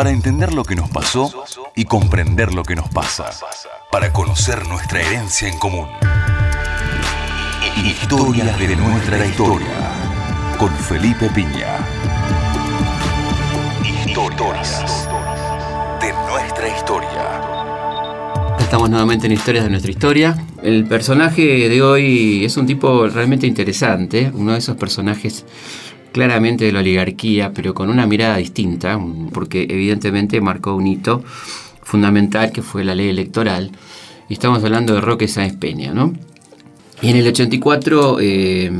para entender lo que nos pasó y comprender lo que nos pasa, para conocer nuestra herencia en común. Historias de nuestra historia, con Felipe Piña. Historias de nuestra historia. Estamos nuevamente en Historias de nuestra historia. El personaje de hoy es un tipo realmente interesante, uno de esos personajes claramente de la oligarquía, pero con una mirada distinta, porque evidentemente marcó un hito fundamental que fue la ley electoral. Y estamos hablando de Roque Sáenz Peña, ¿no? Y en el 84 eh,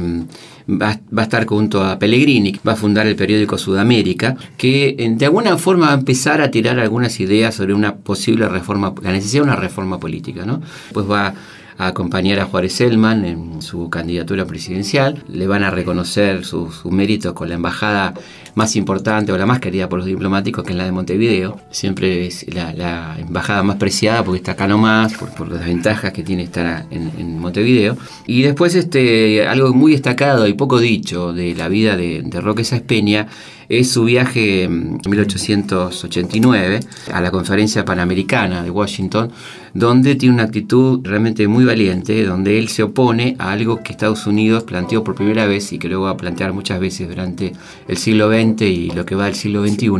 va, a estar junto a Pellegrini, va a fundar el periódico Sudamérica, que eh, de alguna forma va a empezar a tirar algunas ideas sobre una posible reforma, la necesidad de una reforma política, ¿no? Pues va a acompañar a Juárez Selman en su candidatura presidencial. Le van a reconocer su, su mérito con la embajada más importante o la más querida por los diplomáticos, que es la de Montevideo. Siempre es la, embajada más preciada porque está acá nomás, por, por las ventajas que tiene estar en, Montevideo. Y después este, algo muy destacado y poco dicho de la vida de, de Roque Sáenz Peña es su viaje en 1889 a la conferencia panamericana de Washington, donde tiene una actitud realmente muy valiente, donde él se opone a algo que Estados Unidos planteó por primera vez y que luego va a plantear muchas veces durante el siglo XX y lo que va del siglo XXI,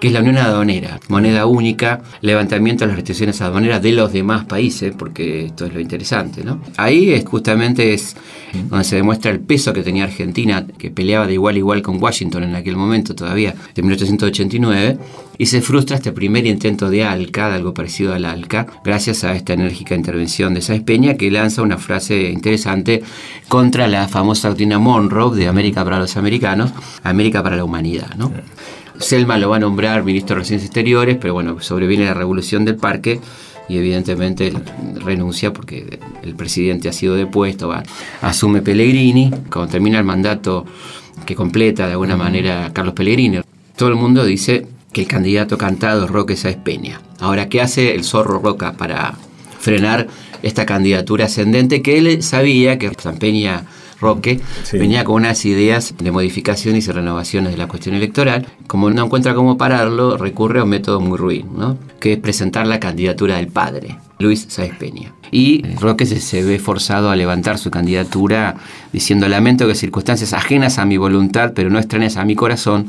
que es la unión aduanera, moneda única, levantamiento de las restricciones aduaneras de los demás países, porque esto es lo interesante. ¿no? Ahí es justamente es donde se demuestra el peso que tenía Argentina, que peleaba de igual a igual con Washington en aquel momento todavía, de 1889, y se frustra este primer intento de ALCA, de algo parecido al ALCA, gracias a esta enérgica intervención de Sáenz Peña, que lanza una frase interesante contra la famosa doctrina Monroe de América para los americanos, América para la humanidad. ¿no? Selma lo va a nombrar ministro de Relaciones Exteriores, pero bueno, sobreviene la revolución del parque y evidentemente renuncia porque el presidente ha sido depuesto, va, asume Pellegrini, cuando termina el mandato que completa de alguna manera Carlos Pellegrini, todo el mundo dice que el candidato cantado es Roque Sáez Peña. Ahora, ¿qué hace el zorro Roca para frenar esta candidatura ascendente que él sabía que San Peña Roque, venía con unas ideas de modificaciones y renovaciones de la cuestión electoral. Como no encuentra cómo pararlo, recurre a un método muy ruin, ¿no? que es presentar la candidatura del padre, Luis Sáez Peña. Y Roque se, ve forzado a levantar su candidatura diciendo lamento que circunstancias ajenas a mi voluntad, pero no extrañas a mi corazón,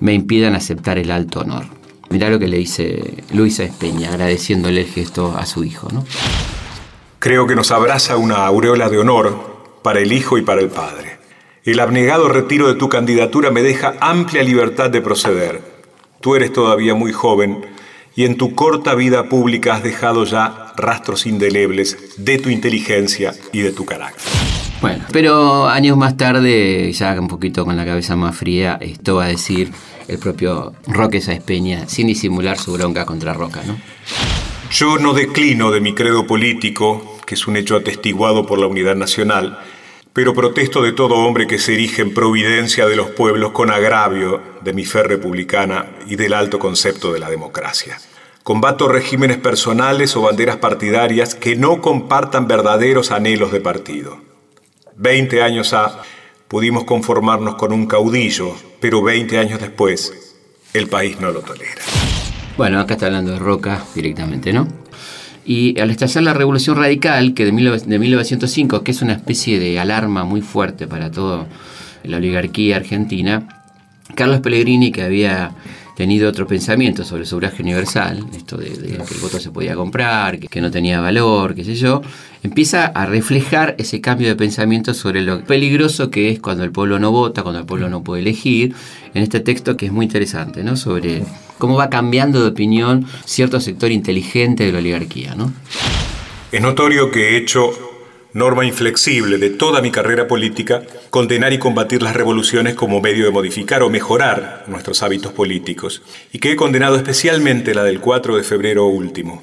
me impidan aceptar el alto honor. Mirá lo que le dice Luis Sáez Peña, agradeciéndole el gesto a su hijo. ¿no? Creo que nos abraza una aureola de honor para el Hijo y para el Padre. El abnegado retiro de tu candidatura me deja amplia libertad de proceder. Tú eres todavía muy joven y en tu corta vida pública has dejado ya rastros indelebles de tu inteligencia y de tu carácter. Bueno, pero años más tarde, ya un poquito con la cabeza más fría, esto va a decir el propio Roque Sáez Peña, sin disimular su bronca contra Roca, ¿no? Yo no declino de mi credo político, que es un hecho atestiguado por la unidad nacional, pero protesto de todo hombre que se erige en providencia de los pueblos con agravio de mi fe republicana y del alto concepto de la democracia. Combato regímenes personales o banderas partidarias que no compartan verdaderos anhelos de partido. Veinte años ha, pudimos conformarnos con un caudillo, pero veinte años después, el país no lo tolera. Bueno, acá está hablando de Roca directamente, ¿no? Y al estallar la Revolución Radical, que de, 1905, que es una especie de alarma muy fuerte para toda la oligarquía argentina, Carlos Pellegrini, que había tenido otro pensamiento sobre el universal, esto de, que el voto se podía comprar, que, no tenía valor, qué sé yo, empieza a reflejar ese cambio de pensamiento sobre lo peligroso que es cuando el pueblo no vota, cuando el pueblo no puede elegir, en este texto que es muy interesante, ¿no? Sobre cómo va cambiando de opinión cierto sector inteligente de la oligarquía, ¿no? Es notorio que he hecho norma inflexible de toda mi carrera política, condenar y combatir las revoluciones como medio de modificar o mejorar nuestros hábitos políticos, y que he condenado especialmente la del 4 de febrero último.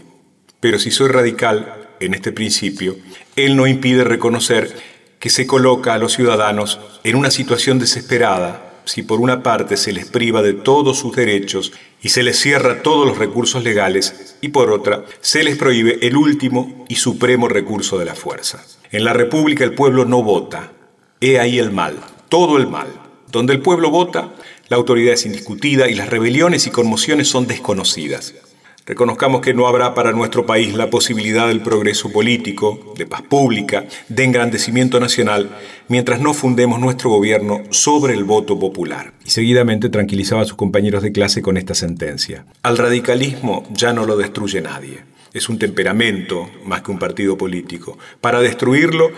Pero si soy radical en este principio, él no impide reconocer que se coloca a los ciudadanos en una situación desesperada si por una parte se les priva de todos sus derechos y se les cierra todos los recursos legales y por otra se les prohíbe el último y supremo recurso de la fuerza. En la República el pueblo no vota. He ahí el mal, todo el mal. Donde el pueblo vota, La autoridad es indiscutida y las rebeliones y conmociones son desconocidas. Reconozcamos que no habrá para nuestro país la posibilidad del progreso político, de paz pública, de engrandecimiento nacional, mientras no fundemos nuestro gobierno sobre el voto popular. Y seguidamente tranquilizaba a sus compañeros de clase con esta sentencia. Al radicalismo ya no lo destruye nadie. Es un temperamento más que un partido político. Para destruirlo,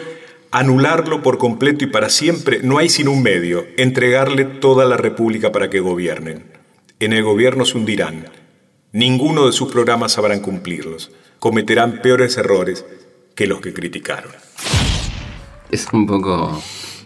anularlo por completo y para siempre, no hay sino un medio, entregarle toda la República para que gobiernen. En el gobierno se hundirán Ninguno de sus programas sabrán cumplirlos. Cometerán peores errores que los que criticaron. Es un poco,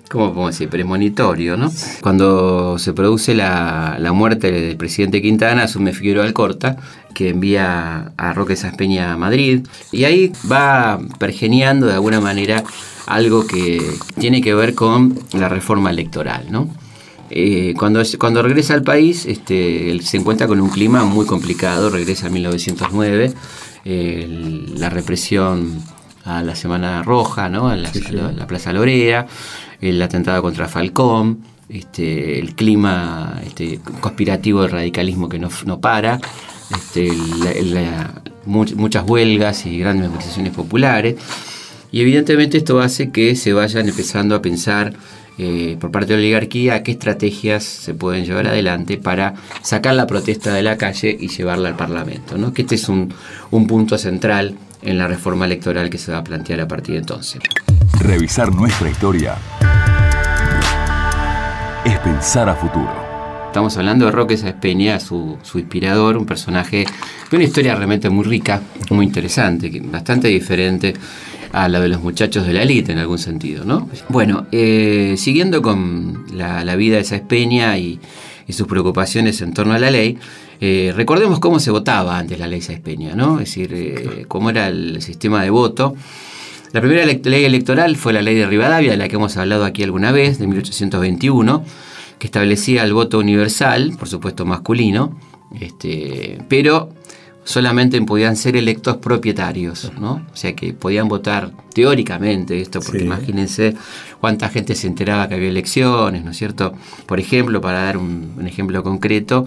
¿cómo podemos decir? Premonitorio, ¿no? Cuando se produce la, muerte del presidente Quintana, asume Figueroa Alcorta, que envía a Roque Saspeña a Madrid, y ahí va pergeniando de alguna manera algo que tiene que ver con la reforma electoral, ¿no? Eh, cuando, cuando regresa al país, este, se encuentra con un clima muy complicado, regresa en 1909, la represión a la Semana Roja, ¿no? a, la, Plaza Lorea, el atentado contra Falcón, este, el clima este, conspirativo del radicalismo que no, para, este, muchas huelgas y grandes manifestaciones populares. Y evidentemente esto hace que se vayan empezando a pensar eh, por parte de la oligarquía qué estrategias se pueden llevar adelante para sacar la protesta de la calle y llevarla al Parlamento. ¿no? Que este es un, un punto central en la reforma electoral que se va a plantear a partir de entonces. Revisar nuestra historia es pensar a futuro. Estamos hablando de Roque Sáez Peña, su, su, inspirador, un personaje de una historia realmente muy rica, muy interesante, bastante diferente a la de los muchachos de la élite en algún sentido, ¿no? Bueno, eh, siguiendo con la, vida de Sáez Peña y, sus preocupaciones en torno a la ley, eh, recordemos cómo se votaba antes la ley Sáez ¿no? Es decir, eh, cómo era el sistema de voto. La primera ley electoral fue la ley de Rivadavia, de la que hemos hablado aquí alguna vez, de 1821, que establecía el voto universal, por supuesto masculino, este, pero solamente podían ser electos propietarios, ¿no? O sea que podían votar teóricamente esto, porque imagínense cuánta gente se enteraba que había elecciones, ¿no es cierto? Por ejemplo, para dar un, ejemplo concreto,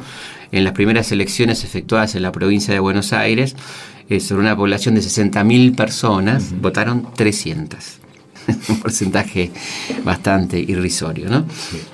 en las primeras elecciones efectuadas en la provincia de Buenos Aires, eh, sobre una población de 60.000 personas, votaron 300. un porcentaje bastante irrisorio. ¿no?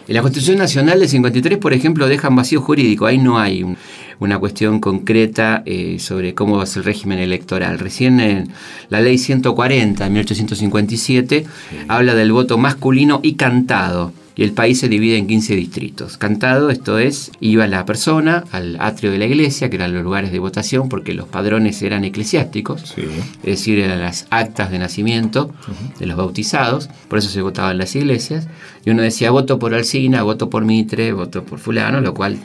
En la Constitución Nacional del 53, por ejemplo, dejan vacío jurídico. Ahí no hay un, una cuestión concreta eh, sobre cómo va a ser el régimen electoral. Recién en la ley 140 de 1857 habla del voto masculino y cantado. Y el país se divide en 15 distritos. Cantado, esto es, iba la persona al atrio de la iglesia, que eran los lugares de votación, porque los padrones eran eclesiásticos, es decir, eran las actas de nacimiento de los bautizados, por eso se votaba en las iglesias. Y uno decía voto por Alcina, voto por Mitre, voto por Fulano, lo cual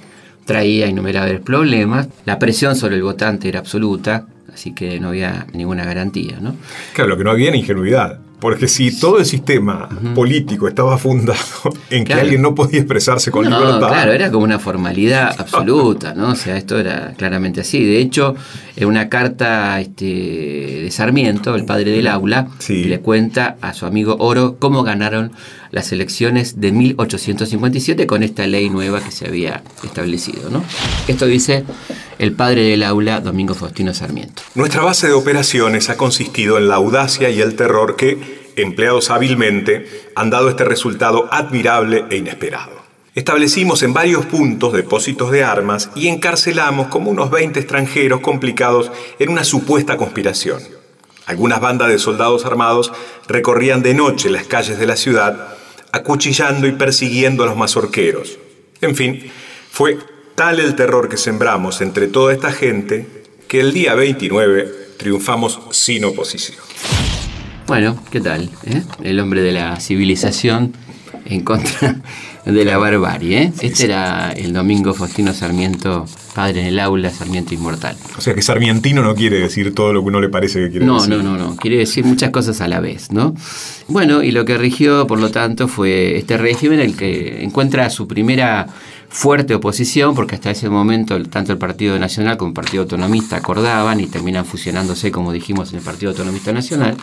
traía innumerables problemas. La presión sobre el votante era absoluta, así que no había ninguna garantía. ¿no? Claro, lo que no había era ingenuidad. Porque si todo el sistema político estaba fundado en que alguien no podía expresarse con libertad. Claro, era como una formalidad absoluta, ¿no? O sea, esto era claramente así. De hecho, en una carta este, de Sarmiento, el padre del aula, le cuenta a su amigo Oro cómo ganaron las elecciones de 1857 con esta ley nueva que se había establecido, ¿no? Esto dice el padre del aula, Domingo Faustino Sarmiento. Nuestra base de operaciones ha consistido en la audacia y el terror que, empleados hábilmente, han dado este resultado admirable e inesperado. Establecimos en varios puntos depósitos de armas y encarcelamos como unos 20 extranjeros complicados en una supuesta conspiración. Algunas bandas de soldados armados recorrían de noche las calles de la ciudad, acuchillando y persiguiendo a los mazorqueros. En fin, fue tal el terror que sembramos entre toda esta gente que el día 29 triunfamos sin oposición. Bueno, ¿qué tal? Eh? El hombre de la civilización en contra de la barbarie. ¿eh? este era el domingo Faustino Sarmiento, padre en el aula, Sarmiento inmortal. O sea que Sarmientino no quiere decir todo lo que uno le parece que quiere decir. No, no, no, no. Quiere decir muchas cosas a la vez, ¿no? Bueno, y lo que rigió, por lo tanto, fue este régimen el que encuentra su primera fuerte oposición, porque hasta ese momento tanto el Partido Nacional como el Partido Autonomista acordaban y terminan fusionándose, como dijimos, en el Partido Autonomista Nacional,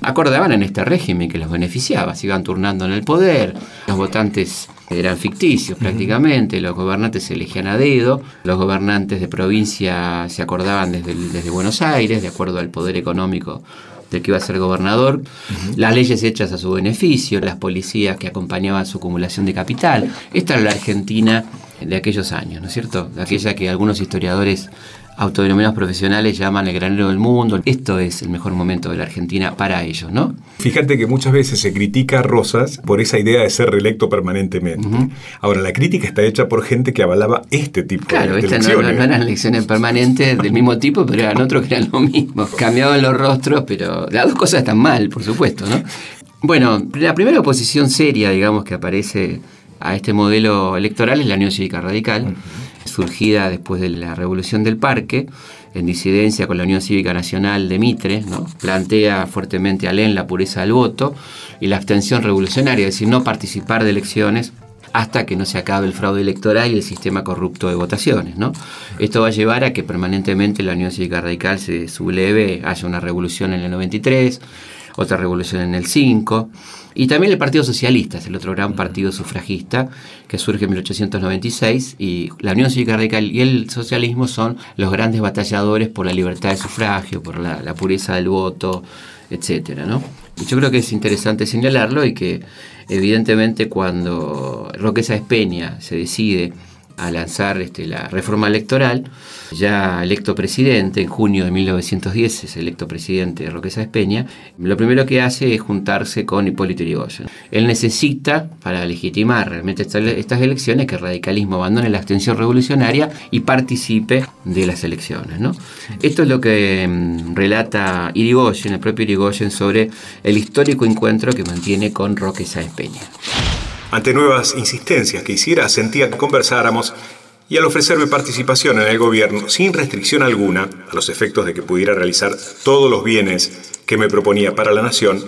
acordaban en este régimen que los beneficiaba, se iban turnando en el poder, los votantes eran ficticios prácticamente, los gobernantes se elegían a dedo, los gobernantes de provincia se acordaban desde, desde Buenos Aires, de acuerdo al poder económico del que iba a ser gobernador, las leyes hechas a su beneficio, las policías que acompañaban su acumulación de capital. Esta era la Argentina de aquellos años, ¿no es cierto? Aquella que algunos historiadores autodenominados profesionales llaman el granero del mundo. Esto es el mejor momento de la Argentina para ellos, ¿no? Fíjate que muchas veces se critica a Rosas por esa idea de ser reelecto permanentemente. Ahora, la crítica está hecha por gente que avalaba este tipo de elecciones. Claro, estas no, eran elecciones permanentes del mismo tipo, pero eran otros que eran lo mismo. Cambiaban los rostros, pero las dos cosas están mal, por supuesto, ¿no? Bueno, la primera oposición seria, digamos, que aparece a este modelo electoral es la Unión Cívica Radical surgida después de la Revolución del Parque, en disidencia con la Unión Cívica Nacional de Mitre, ¿no? plantea fuertemente a Len la pureza del voto y la abstención revolucionaria, es decir, no participar de elecciones hasta que no se acabe el fraude electoral y el sistema corrupto de votaciones. Esto va a llevar a que permanentemente la Unión Cívica Radical se subleve, haya una revolución en el 93, otra revolución en el 5, y también el Partido Socialista, es el otro gran partido sufragista que surge en 1896 y la Unión Cívica Radical y el socialismo son los grandes batalladores por la libertad de sufragio, por la, pureza del voto, etcétera, ¿no? Y yo creo que es interesante señalarlo y que evidentemente cuando Roque Sáenz Peña se decide a lanzar este, la reforma electoral, ya electo presidente, en junio de 1910 es electo presidente de Roque Sáenz Peña, lo primero que hace es juntarse con Hipólito Yrigoyen. Él necesita, para legitimar realmente estas elecciones, que el radicalismo abandone la abstención revolucionaria y participe de las elecciones. ¿no? Esto es lo que mm, relata Irigoyen, el propio Irigoyen, sobre el histórico encuentro que mantiene con Roque Sáenz Peña. Ante nuevas insistencias que hiciera, sentía que conversáramos y al ofrecerme participación en el gobierno sin restricción alguna, a los efectos de que pudiera realizar todos los bienes que me proponía para la nación,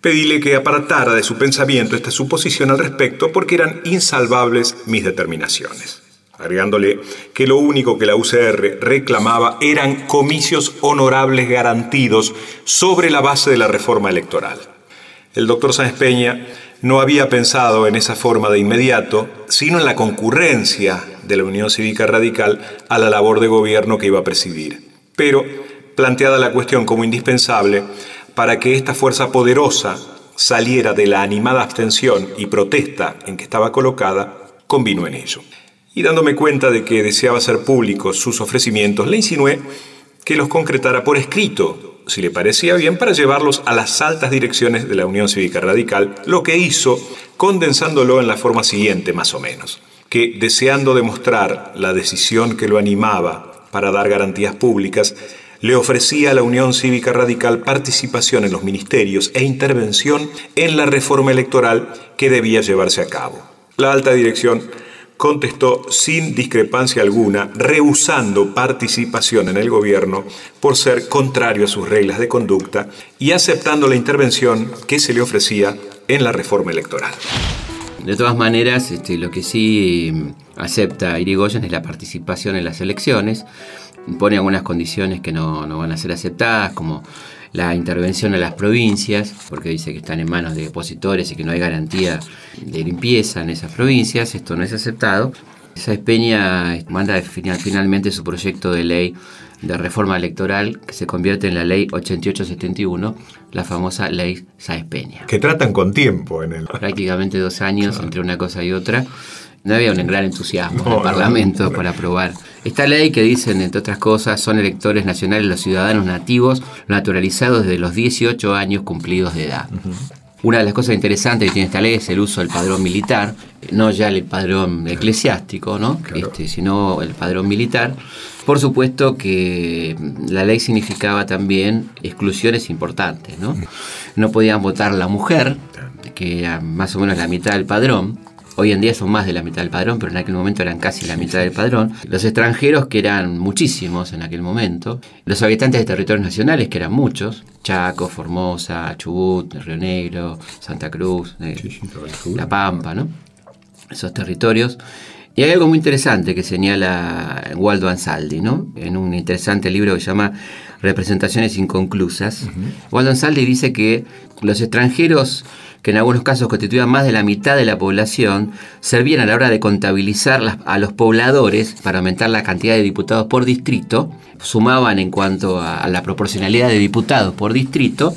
pedíle que apartara de su pensamiento esta suposición al respecto porque eran insalvables mis determinaciones, agregándole que lo único que la UCR reclamaba eran comicios honorables garantidos sobre la base de la reforma electoral. El doctor Sáenz Peña no había pensado en esa forma de inmediato, sino en la concurrencia de la Unión Cívica Radical a la labor de gobierno que iba a presidir. Pero, planteada la cuestión como indispensable, para que esta fuerza poderosa saliera de la animada abstención y protesta en que estaba colocada, convino en ello. Y dándome cuenta de que deseaba hacer públicos sus ofrecimientos, le insinué que los concretara por escrito si le parecía bien, para llevarlos a las altas direcciones de la Unión Cívica Radical, lo que hizo condensándolo en la forma siguiente, más o menos, que deseando demostrar la decisión que lo animaba para dar garantías públicas, le ofrecía a la Unión Cívica Radical participación en los ministerios e intervención en la reforma electoral que debía llevarse a cabo. La alta dirección contestó sin discrepancia alguna, rehusando participación en el gobierno por ser contrario a sus reglas de conducta y aceptando la intervención que se le ofrecía en la reforma electoral. De todas maneras, este, lo que sí acepta Irigoyen es la participación en las elecciones, pone algunas condiciones que no, no van a ser aceptadas, como la intervención a las provincias, porque dice que están en manos de opositores y que no hay garantía de limpieza en esas provincias, esto no es aceptado. Sáez Peña manda finalmente su proyecto de ley de reforma electoral que se convierte en la ley 8871, la famosa ley Sáez Peña. Que tratan con tiempo en el... Prácticamente dos años entre una cosa y otra no había un gran entusiasmo en el Parlamento para aprobar esta ley que dicen, entre otras cosas, son electores nacionales los ciudadanos nativos naturalizados desde los 18 años cumplidos de edad. Una de las cosas interesantes que tiene esta ley es el uso del padrón militar, no ya el padrón eclesiástico, ¿no? Este, sino el padrón militar. Por supuesto que la ley significaba también exclusiones importantes, ¿no? No podían votar la mujer, que era más o menos la mitad del padrón, Hoy en día son más de la mitad del padrón, pero en aquel momento eran casi la mitad del padrón. Los extranjeros, que eran muchísimos en aquel momento. Los habitantes de territorios nacionales, que eran muchos. Chaco, Formosa, Chubut, Río Negro, Santa Cruz, eh, La Pampa, ¿no? Esos territorios. Y hay algo muy interesante que señala Waldo Ansaldi, ¿no? En un interesante libro que se llama Representaciones inconclusas. Waldo Ansaldi dice que los extranjeros que en algunos casos constituían más de la mitad de la población, servían a la hora de contabilizar a los pobladores para aumentar la cantidad de diputados por distrito, sumaban en cuanto a la proporcionalidad de diputados por distrito,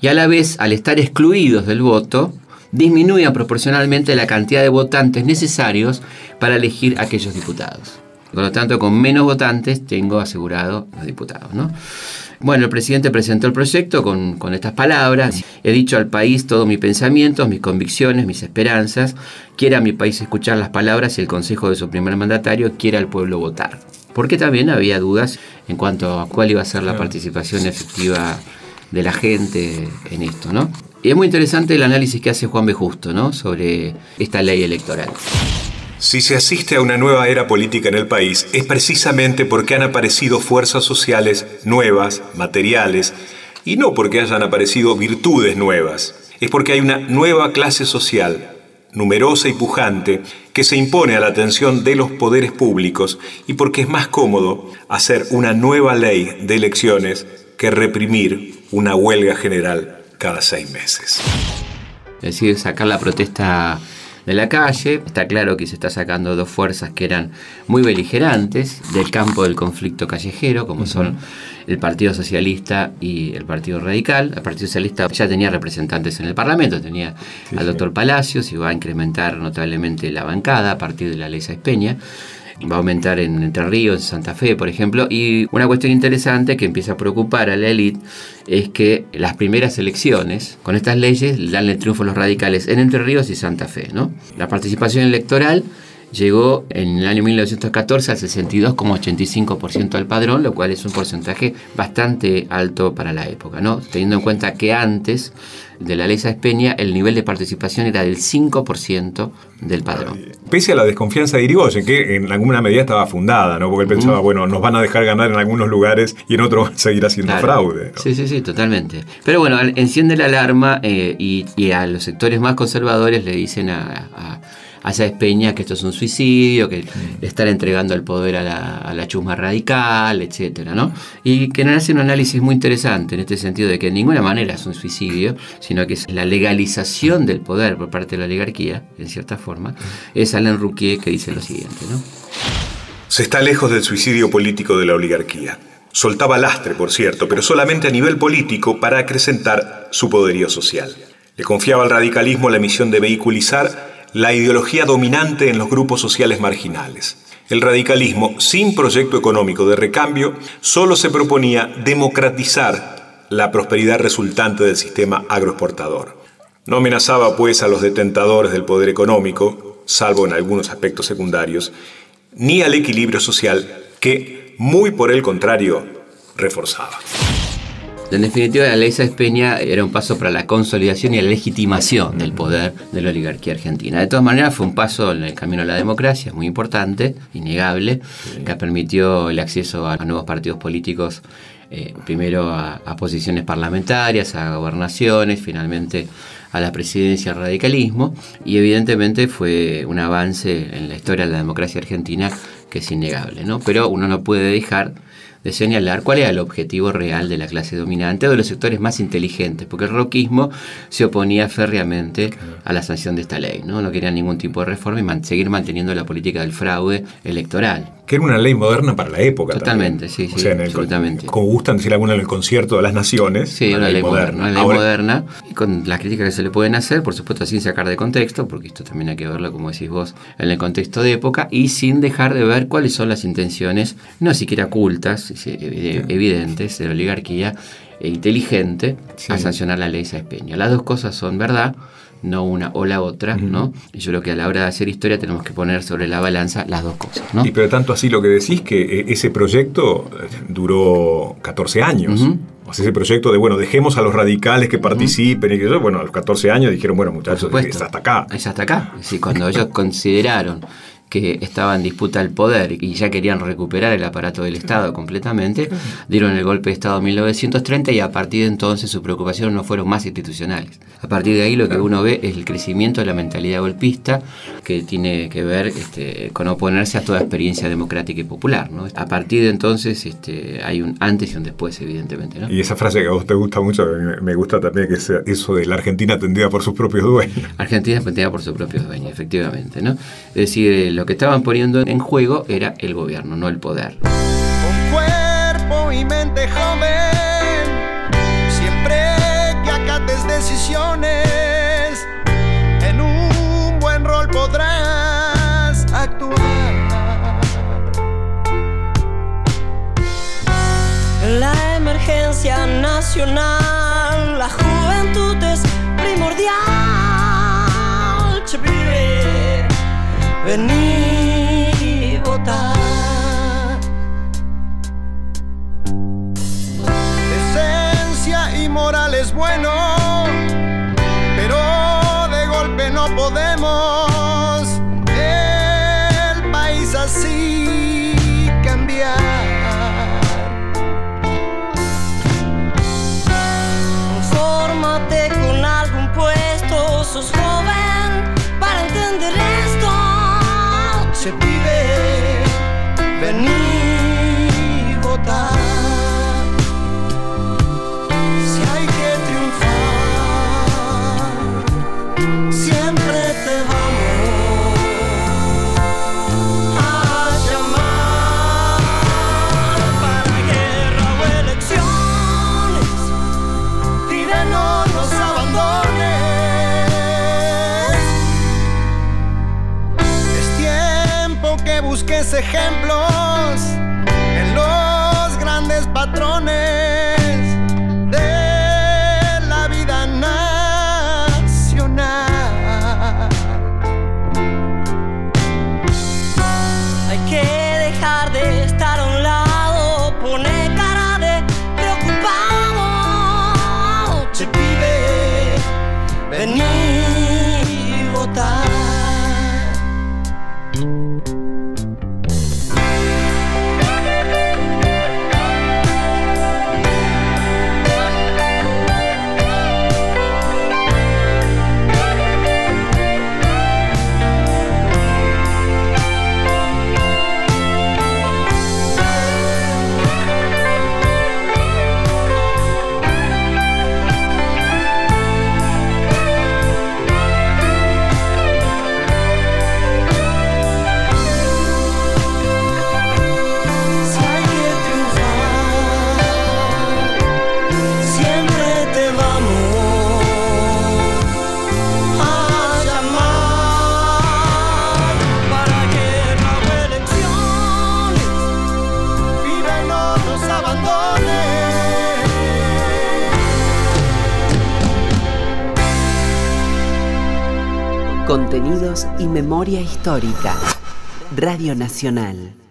y a la vez, al estar excluidos del voto, disminuían proporcionalmente la cantidad de votantes necesarios para elegir aquellos diputados. Por lo tanto, con menos votantes tengo asegurado los diputados. ¿no? Bueno, el presidente presentó el proyecto con, estas palabras. He dicho al país todos mis pensamientos, mis convicciones, mis esperanzas. Quiera mi país escuchar las palabras y el consejo de su primer mandatario quiera el pueblo votar. Porque también había dudas en cuanto a cuál iba a ser la participación efectiva de la gente en esto, ¿no? Y es muy interesante el análisis que hace Juan B. Justo, ¿no? Sobre esta ley electoral. Si se asiste a una nueva era política en el país, es precisamente porque han aparecido fuerzas sociales nuevas, materiales, y no porque hayan aparecido virtudes nuevas. Es porque hay una nueva clase social, numerosa y pujante, que se impone a la atención de los poderes públicos y porque es más cómodo hacer una nueva ley de elecciones que reprimir una huelga general cada seis meses. Es decir, sacar la protesta de la calle. Está claro que se está sacando dos fuerzas que eran muy beligerantes del campo del conflicto callejero, como son el Partido Socialista y el Partido Radical. El Partido Socialista ya tenía representantes en el Parlamento, tenía al doctor Palacios y va a incrementar notablemente la bancada a partir de la ley Sáenz Peña va a aumentar en Entre Ríos, en Santa Fe, por ejemplo. Y una cuestión interesante que empieza a preocupar a la élite es que las primeras elecciones, con estas leyes, dan el triunfo a los radicales en Entre Ríos y Santa Fe. ¿no? La participación electoral llegó en el año 1914 al 62,85% del padrón, lo cual es un porcentaje bastante alto para la época, ¿no? teniendo en cuenta que antes de la ley Sáenz Peña el nivel de participación era del 5% del padrón. Pese a la desconfianza de Irigoyen, que en alguna medida estaba fundada, ¿no? porque él pensaba, bueno, nos van a dejar ganar en algunos lugares y en otros seguir haciendo fraude. Sí, sí, sí, totalmente. Pero bueno, enciende la alarma eh, y, a los sectores más conservadores le dicen a hacia Espeña que esto es un suicidio, que le están entregando el poder a la, chusma radical, etcétera, ¿no? Y que hace un análisis muy interesante en este sentido de que de ninguna manera es un suicidio, sino que es la legalización del poder por parte de la oligarquía, en cierta forma, es Alain Rouquier que dice lo siguiente, ¿no? Se está lejos del suicidio político de la oligarquía. Soltaba lastre, por cierto, pero solamente a nivel político para acrecentar su poderío social. Le confiaba al radicalismo la misión de vehiculizar la ideología dominante en los grupos sociales marginales. El radicalismo, sin proyecto económico de recambio, solo se proponía democratizar la prosperidad resultante del sistema agroexportador. No amenazaba, pues, a los detentadores del poder económico, salvo en algunos aspectos secundarios, ni al equilibrio social que, muy por el contrario, reforzaba. En definitiva, la ley Sáenz Peña era un paso para la consolidación y la legitimación del poder de la oligarquía argentina. De todas maneras, fue un paso en el camino a la democracia, muy importante, innegable, que permitió el acceso a nuevos partidos políticos, eh, primero a, posiciones parlamentarias, a gobernaciones, finalmente a la presidencia al radicalismo, y evidentemente fue un avance en la historia de la democracia argentina que es innegable, ¿no? Pero uno no puede dejar de señalar cuál era el objetivo real de la clase dominante o de los sectores más inteligentes, porque el roquismo se oponía férreamente a la sanción de esta ley, ¿no? no quería ningún tipo de reforma y seguir manteniendo la política del fraude electoral. Que era una ley moderna para la época. Totalmente, sí, sí, absolutamente. como gustan decir alguna en el concierto de las naciones. Sí, una, ley, moderna. Una ley moderna, y con las críticas que se le pueden hacer, por supuesto sin sacar de contexto, porque esto también hay que verlo, como decís vos, en el contexto de época, y sin dejar de ver cuáles son las intenciones, no siquiera ocultas, evidentes, de la oligarquía e inteligente a sancionar la ley Sáenz Peña. Las dos cosas son verdad, no una o la otra, ¿no? Y yo creo que a la hora de hacer historia tenemos que poner sobre la balanza las dos cosas, ¿no? Y pero tanto así lo que decís que eh, ese proyecto eh, duró 14 años. O sea, ese proyecto de, bueno, dejemos a los radicales que participen y que bueno, a los 14 años dijeron, bueno, muchachos, es hasta acá. Es hasta acá. Sí, cuando ellos consideraron que estaba en disputa el poder y ya querían recuperar el aparato del Estado completamente, dieron el golpe de Estado en 1930 y a partir de entonces sus preocupaciones no fueron más institucionales. A partir de ahí lo que uno ve es el crecimiento de la mentalidad golpista que tiene que ver este, con oponerse a toda experiencia democrática y popular. ¿no? A partir de entonces este, hay un antes y un después, evidentemente. ¿no? Y esa frase que a vos te gusta mucho, me gusta también que sea eso de la Argentina atendida por sus propios dueños. Argentina atendida por sus propios dueños, efectivamente. ¿no? Es decir, lo que estaban poniendo en juego era el gobierno, no el poder. Con cuerpo y mente joven, siempre que acates decisiones, en un buen rol podrás actuar. La emergencia nacional, la juventud es primordial. Che, ejemplos en los grandes patrones memoria histórica. Radio Nacional.